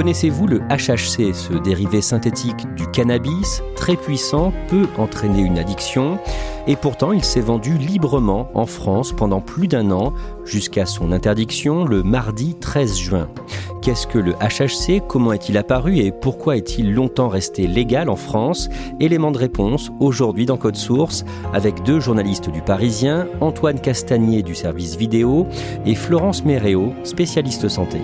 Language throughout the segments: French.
Connaissez-vous le HHC, ce dérivé synthétique du cannabis, très puissant, peut entraîner une addiction, et pourtant il s'est vendu librement en France pendant plus d'un an, jusqu'à son interdiction le mardi 13 juin. Qu'est-ce que le HHC Comment est-il apparu? Et pourquoi est-il longtemps resté légal en France? Élément de réponse aujourd'hui dans Code Source avec deux journalistes du Parisien, Antoine Castagnier du service vidéo et Florence Méréo, spécialiste santé.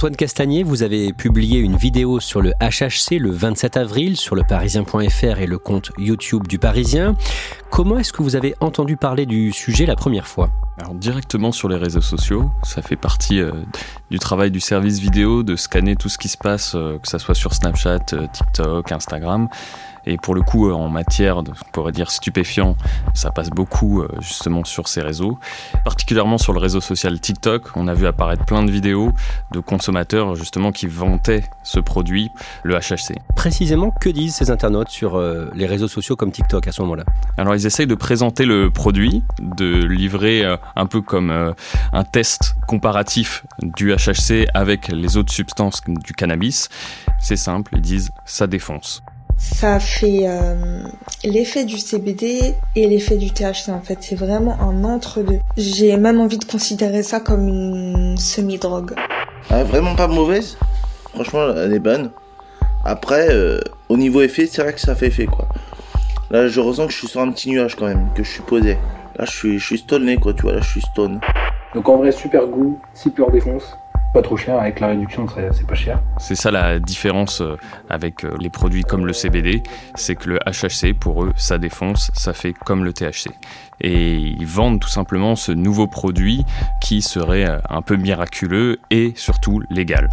Antoine Castagnier, vous avez publié une vidéo sur le HHC le 27 avril sur le parisien.fr et le compte YouTube du Parisien. Comment est-ce que vous avez entendu parler du sujet la première fois alors directement sur les réseaux sociaux, ça fait partie euh, du travail du service vidéo de scanner tout ce qui se passe, euh, que ça soit sur Snapchat, euh, TikTok, Instagram. Et pour le coup, en matière de, on pourrait dire stupéfiant, ça passe beaucoup justement sur ces réseaux. Particulièrement sur le réseau social TikTok, on a vu apparaître plein de vidéos de consommateurs justement qui vantaient ce produit, le HHC. Précisément, que disent ces internautes sur les réseaux sociaux comme TikTok à ce moment-là? Alors ils essayent de présenter le produit, de livrer un peu comme euh, un test comparatif du HHC avec les autres substances du cannabis. C'est simple, ils disent ça défonce. Ça fait euh, l'effet du CBD et l'effet du THC en fait. C'est vraiment un entre-deux. J'ai même envie de considérer ça comme une semi-drogue. Ah, vraiment pas mauvaise? Franchement, elle est bonne. Après, euh, au niveau effet, c'est vrai que ça fait effet quoi. Là, je ressens que je suis sur un petit nuage quand même, que je suis posé. Là, je suis, je suis stoné, quoi, tu vois, là, je suis stone. Donc en vrai, super goût, super défonce. Pas trop cher, avec la réduction, c'est pas cher. C'est ça la différence euh, avec euh, les produits comme le CBD, c'est que le HHC, pour eux, ça défonce, ça fait comme le THC. Et ils vendent tout simplement ce nouveau produit qui serait un peu miraculeux et surtout légal.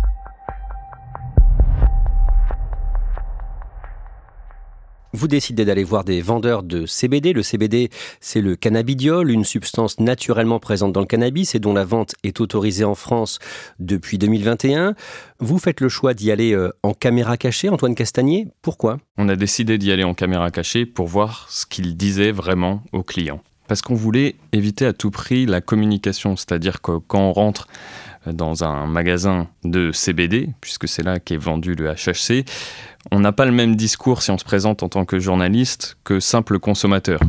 Vous décidez d'aller voir des vendeurs de CBD. Le CBD, c'est le cannabidiol, une substance naturellement présente dans le cannabis et dont la vente est autorisée en France depuis 2021. Vous faites le choix d'y aller euh, en caméra cachée, Antoine Castagnier. Pourquoi? On a décidé d'y aller en caméra cachée pour voir ce qu'il disait vraiment aux clients. Parce qu'on voulait éviter à tout prix la communication, c'est-à-dire que quand on rentre dans un magasin de CBD, puisque c'est là qu'est vendu le HHC, on n'a pas le même discours si on se présente en tant que journaliste que simple consommateur.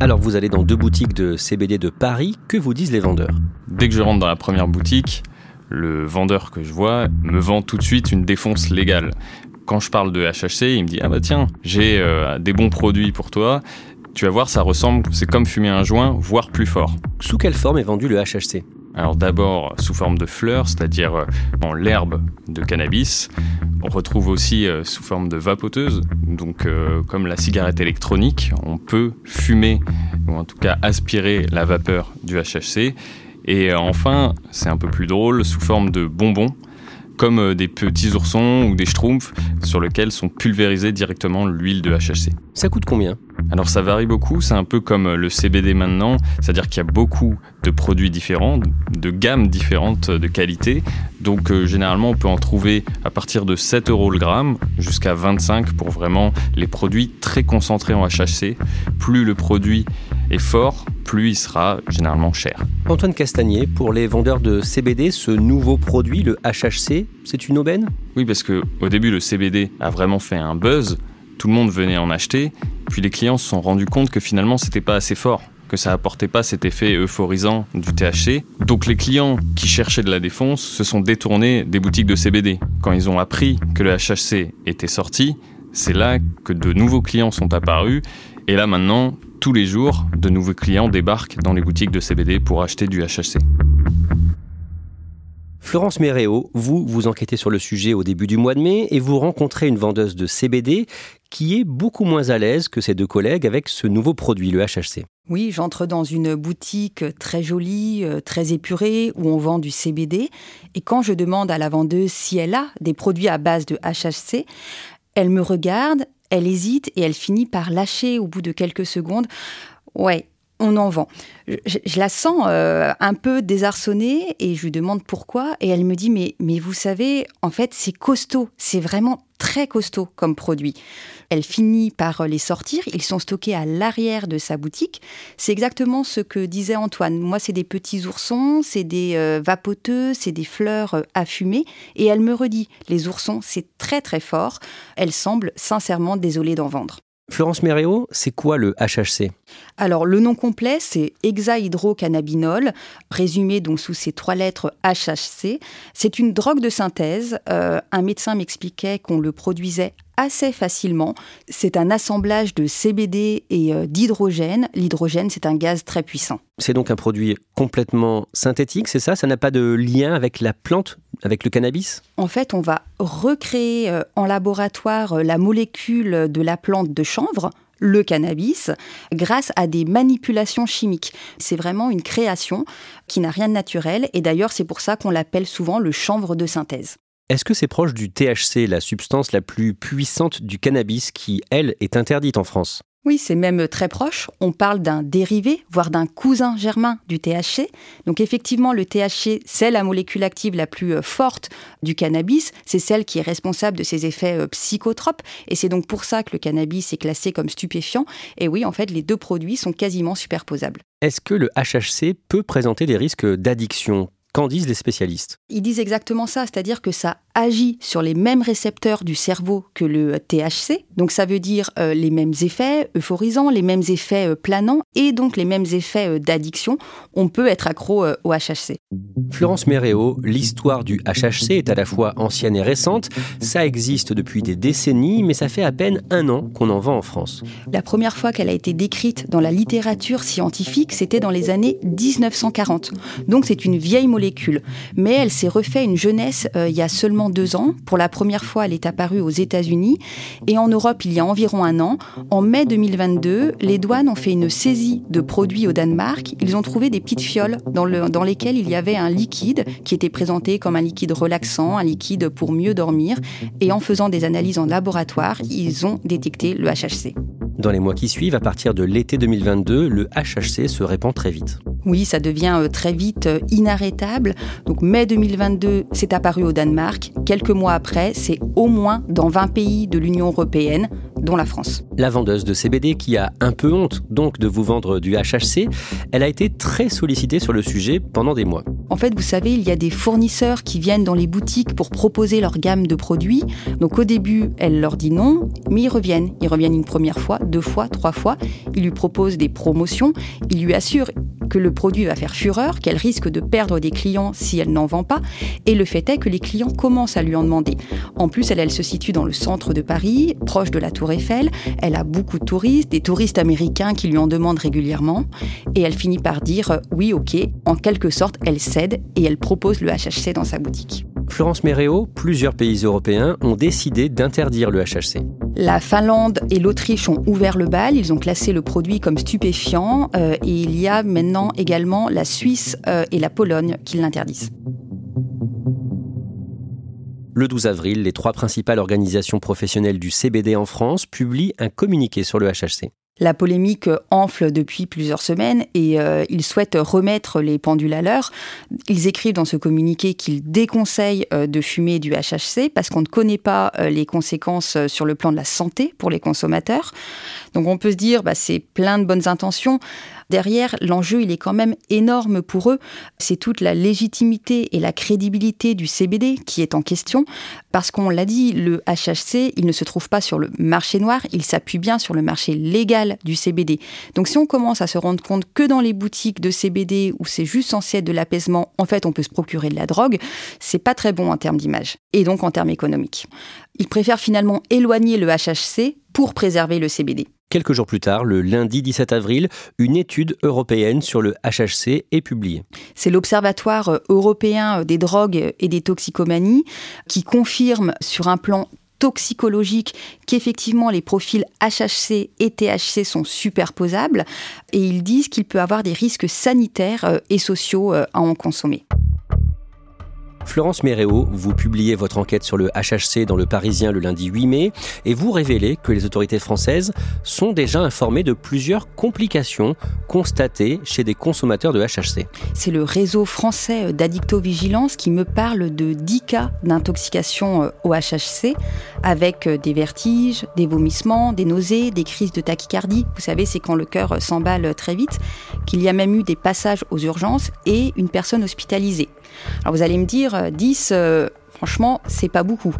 Alors vous allez dans deux boutiques de CBD de Paris, que vous disent les vendeurs? Dès que je rentre dans la première boutique, le vendeur que je vois me vend tout de suite une défonce légale. Quand je parle de HHC, il me dit ah bah tiens, j'ai euh, des bons produits pour toi. Tu vas voir, ça ressemble, c'est comme fumer un joint, voire plus fort. Sous quelle forme est vendu le HHC alors d'abord sous forme de fleurs, c'est-à-dire euh, en l'herbe de cannabis. On retrouve aussi euh, sous forme de vapoteuse, donc euh, comme la cigarette électronique, on peut fumer ou en tout cas aspirer la vapeur du HHC. Et enfin, c'est un peu plus drôle, sous forme de bonbons comme euh, des petits oursons ou des schtroumpfs sur lesquels sont pulvérisés directement l'huile de HHC. Ça coûte combien? Alors ça varie beaucoup, c'est un peu comme le CBD maintenant, c'est-à-dire qu'il y a beaucoup de produits différents, de gammes différentes de qualité. Donc euh, généralement on peut en trouver à partir de 7 euros le gramme jusqu'à 25 pour vraiment les produits très concentrés en HHC. Plus le produit est fort, plus il sera généralement cher. Antoine Castagnier, pour les vendeurs de CBD, ce nouveau produit, le HHC, c'est une aubaine? Oui, parce que au début le CBD a vraiment fait un buzz tout le monde venait en acheter. Puis les clients se sont rendus compte que finalement c'était pas assez fort, que ça apportait pas cet effet euphorisant du THC. Donc les clients qui cherchaient de la défonce se sont détournés des boutiques de CBD. Quand ils ont appris que le HHC était sorti, c'est là que de nouveaux clients sont apparus. Et là maintenant, tous les jours, de nouveaux clients débarquent dans les boutiques de CBD pour acheter du HHC. Florence Méréo, vous, vous enquêtez sur le sujet au début du mois de mai et vous rencontrez une vendeuse de CBD qui est beaucoup moins à l'aise que ses deux collègues avec ce nouveau produit, le HHC. Oui, j'entre dans une boutique très jolie, euh, très épurée, où on vend du CBD. Et quand je demande à la vendeuse si elle a des produits à base de HHC, elle me regarde, elle hésite et elle finit par lâcher au bout de quelques secondes. Ouais, on en vend. Je, la sens euh, un peu désarçonnée et je lui demande pourquoi. Et elle me dit mais, mais vous savez, en fait, c'est costaud. C'est vraiment très costaud comme produit. Elle finit par les sortir. Ils sont stockés à l'arrière de sa boutique. C'est exactement ce que disait Antoine. Moi, c'est des petits oursons, c'est des euh, vapoteux, c'est des fleurs euh, à fumer. Et elle me redit les oursons, c'est très très fort. Elle semble sincèrement désolée d'en vendre. Florence Méréo, c'est quoi le HHC Alors, le nom complet, c'est hexahydrocannabinol, résumé donc sous ces trois lettres HHC. C'est une drogue de synthèse. Euh, un médecin m'expliquait qu'on le produisait assez facilement. C'est un assemblage de CBD et euh, d'hydrogène. L'hydrogène, c'est un gaz très puissant. C'est donc un produit complètement synthétique, c'est ça? Ça n'a pas de lien avec la plante, avec le cannabis? En fait, on va recréer euh, en laboratoire euh, la molécule de la plante de chanvre le cannabis grâce à des manipulations chimiques. C'est vraiment une création qui n'a rien de naturel et d'ailleurs c'est pour ça qu'on l'appelle souvent le chanvre de synthèse. Est-ce que c'est proche du THC, la substance la plus puissante du cannabis qui, elle, est interdite en France? Oui, c'est même très proche. On parle d'un dérivé, voire d'un cousin germain du THC. Donc effectivement, le THC, c'est la molécule active la plus euh, forte du cannabis. C'est celle qui est responsable de ses effets euh, psychotropes. Et c'est donc pour ça que le cannabis est classé comme stupéfiant. Et oui, en fait, les deux produits sont quasiment superposables. Est-ce que le HHC peut présenter des risques d'addiction? Qu'en disent les spécialistes? Ils disent exactement ça, c'est-à-dire que ça agit sur les mêmes récepteurs du cerveau que le THC, donc ça veut dire euh, les mêmes effets euphorisants, les mêmes effets euh, planants et donc les mêmes effets euh, d'addiction. On peut être accro au HHC. Florence Méréo, l'histoire du HHC est à la fois ancienne et récente. Ça existe depuis des décennies, mais ça fait à peine un an qu'on en vend en France. La première fois qu'elle a été décrite dans la littérature scientifique, c'était dans les années 1940. Donc c'est une vieille molécule. Mais elle s'est refait une jeunesse il y a seulement deux ans. Pour la première fois, elle est apparue aux États-Unis et en Europe il y a environ un an. En mai 2022, les douanes ont fait une saisie de produits au Danemark. Ils ont trouvé des petites fioles dans, dans lesquelles il y avait un liquide qui était présenté comme un liquide relaxant, un liquide pour mieux dormir. Et en faisant des analyses en laboratoire, ils ont détecté le HHC. Dans les mois qui suivent, à partir de l'été 2022, le HHC se répand très vite. Oui, ça devient euh, très vite euh, inarrêtable. Donc mai 2022, c'est apparu au Danemark. Quelques mois après, c'est au moins dans 20 pays de l'Union européenne, dont la France. La vendeuse de CBD qui a un peu honte donc de vous vendre du HHC, elle a été très sollicitée sur le sujet pendant des mois. En fait, vous savez, il y a des fournisseurs qui viennent dans les boutiques pour proposer leur gamme de produits. Donc au début, elle leur dit non, mais ils reviennent. Ils reviennent une première fois, deux fois, trois fois. Ils lui proposent des promotions. Ils lui assurent que le produit va faire fureur, qu'elle risque de perdre des clients si elle n'en vend pas. Et le fait est que les clients commencent à lui en demander. En plus, elle, elle se situe dans le centre de Paris, proche de la Tour Eiffel. Elle a beaucoup de touristes, des touristes américains qui lui en demandent régulièrement. Et elle finit par dire euh, oui, ok. En quelque sorte, elle et elle propose le HHC dans sa boutique. Florence Méréo, plusieurs pays européens ont décidé d'interdire le HHC. La Finlande et l'Autriche ont ouvert le bal, ils ont classé le produit comme stupéfiant euh, et il y a maintenant également la Suisse euh, et la Pologne qui l'interdisent. Le 12 avril, les trois principales organisations professionnelles du CBD en France publient un communiqué sur le HHC. La polémique enfle depuis plusieurs semaines et euh, ils souhaitent remettre les pendules à l'heure. Ils écrivent dans ce communiqué qu'ils déconseillent euh, de fumer du HHC parce qu'on ne connaît pas euh, les conséquences sur le plan de la santé pour les consommateurs. Donc on peut se dire, bah, c'est plein de bonnes intentions. Derrière, l'enjeu, il est quand même énorme pour eux. C'est toute la légitimité et la crédibilité du CBD qui est en question. Parce qu'on l'a dit, le HHC, il ne se trouve pas sur le marché noir, il s'appuie bien sur le marché légal du CBD. Donc si on commence à se rendre compte que dans les boutiques de CBD où c'est juste censé être de l'apaisement, en fait, on peut se procurer de la drogue, c'est pas très bon en termes d'image et donc en termes économiques. Ils préfèrent finalement éloigner le HHC pour préserver le CBD. Quelques jours plus tard, le lundi 17 avril, une étude européenne sur le HHC est publiée. C'est l'Observatoire européen des drogues et des toxicomanies qui confirme sur un plan toxicologique qu'effectivement les profils HHC et THC sont superposables et ils disent qu'il peut avoir des risques sanitaires et sociaux à en consommer. Florence Méréo, vous publiez votre enquête sur le HHC dans le Parisien le lundi 8 mai et vous révélez que les autorités françaises sont déjà informées de plusieurs complications constatées chez des consommateurs de HHC. C'est le réseau français d'addictovigilance qui me parle de 10 cas d'intoxication euh, au HHC avec euh, des vertiges, des vomissements, des nausées, des crises de tachycardie. Vous savez, c'est quand le cœur euh, s'emballe très vite, qu'il y a même eu des passages aux urgences et une personne hospitalisée. Alors vous allez me dire, 10, euh, franchement, c'est pas beaucoup.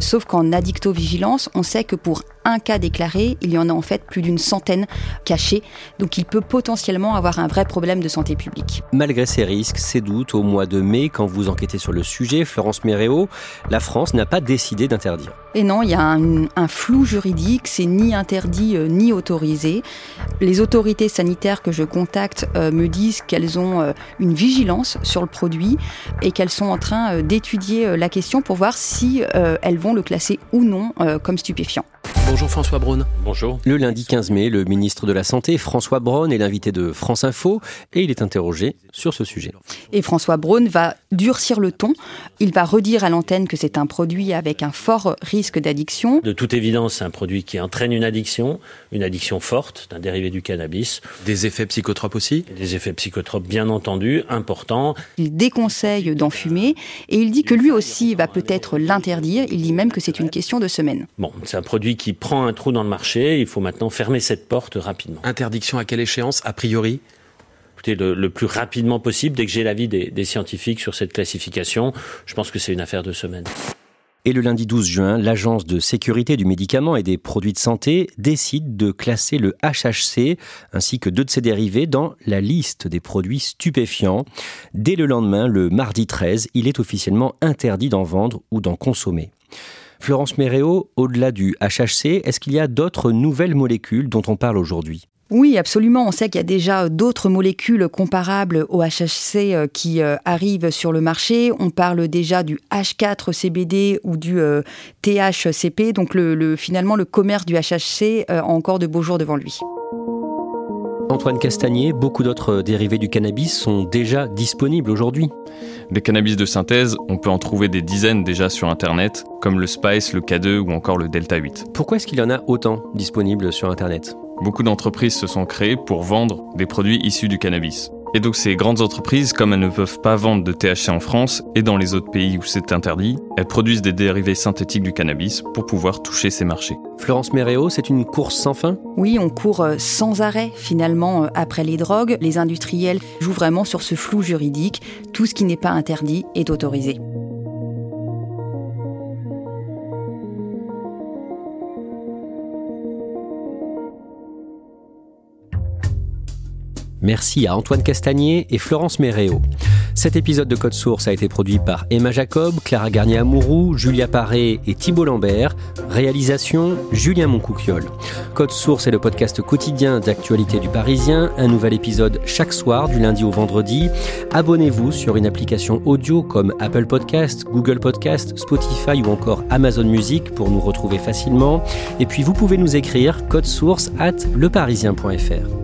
Sauf qu'en addictovigilance, on sait que pour un cas déclaré, il y en a en fait plus d'une centaine cachés. Donc il peut potentiellement avoir un vrai problème de santé publique. Malgré ces risques, ces doutes, au mois de mai, quand vous enquêtez sur le sujet, Florence Méréo, la France n'a pas décidé d'interdire. Et non, il y a un, flou juridique, c'est ni interdit euh, ni autorisé. Les autorités sanitaires que je contacte euh, me disent qu'elles ont euh, une vigilance sur le produit et qu'elles sont en train d'étudier la question pour voir si elles vont le classer ou non comme stupéfiant. Bonjour François Braun. Bonjour. Le lundi 15 mai, le ministre de la Santé, François Braun, est l'invité de France Info et il est interrogé sur ce sujet. Et François Braun va durcir le ton. Il va redire à l'antenne que c'est un produit avec un fort risque d'addiction. De toute évidence, c'est un produit qui entraîne une addiction, une addiction forte, d'un dérivé du cannabis. Des effets psychotropes aussi Des effets psychotropes bien entendu, importants. Il déconseille d'en fumer et il dit que lui aussi va peut-être l'interdire. Il dit même que c'est une question de semaine. Bon, c'est un produit qui prend un trou dans le marché, il faut maintenant fermer cette porte rapidement. Interdiction à quelle échéance, a priori? Écoutez, le, plus rapidement possible, dès que j'ai l'avis des, des scientifiques sur cette classification, je pense que c'est une affaire de semaine. Et le lundi 12 juin, l'Agence de sécurité du médicament et des produits de santé décide de classer le HHC ainsi que deux de ses dérivés dans la liste des produits stupéfiants. Dès le lendemain, le mardi 13, il est officiellement interdit d'en vendre ou d'en consommer. Florence Méréo, au-delà du HHC, est-ce qu'il y a d'autres nouvelles molécules dont on parle aujourd'hui? Oui, absolument. On sait qu'il y a déjà d'autres molécules comparables au HHC euh, qui euh, arrivent sur le marché. On parle déjà du H4CBD ou du euh, THCP. Donc le, finalement, le commerce du HHC a encore de beaux jours devant lui. Antoine Castagnier, beaucoup d'autres dérivés du cannabis sont déjà disponibles aujourd'hui. Des cannabis de synthèse, on peut en trouver des dizaines déjà sur Internet, comme le Spice, le K2 ou encore le Delta 8. Pourquoi est-ce qu'il y en a autant disponibles sur Internet? Beaucoup d'entreprises se sont créées pour vendre des produits issus du cannabis. Et donc ces grandes entreprises, comme elles ne peuvent pas vendre de THC en France et dans les autres pays où c'est interdit, elles produisent des dérivés synthétiques du cannabis pour pouvoir toucher ces marchés. Florence Méréo, c'est une course sans fin? Oui, on court euh, sans arrêt finalement euh, après les drogues. Les industriels jouent vraiment sur ce flou juridique. Tout ce qui n'est pas interdit est autorisé. Merci à Antoine Castagnier et Florence Méréo. Cet épisode de Code Source a été produit par Emma Jacob, Clara Garnier-Amouroux, Julia Paré et Thibault Lambert. Réalisation Julien Moncouquiole. Code Source est le podcast quotidien d'actualité du Parisien. Un nouvel épisode chaque soir du lundi au vendredi. Abonnez-vous sur une application audio comme Apple Podcast, Google Podcast, Spotify ou encore Amazon Music pour nous retrouver facilement. Et puis vous pouvez nous écrire code source at leparisien.fr.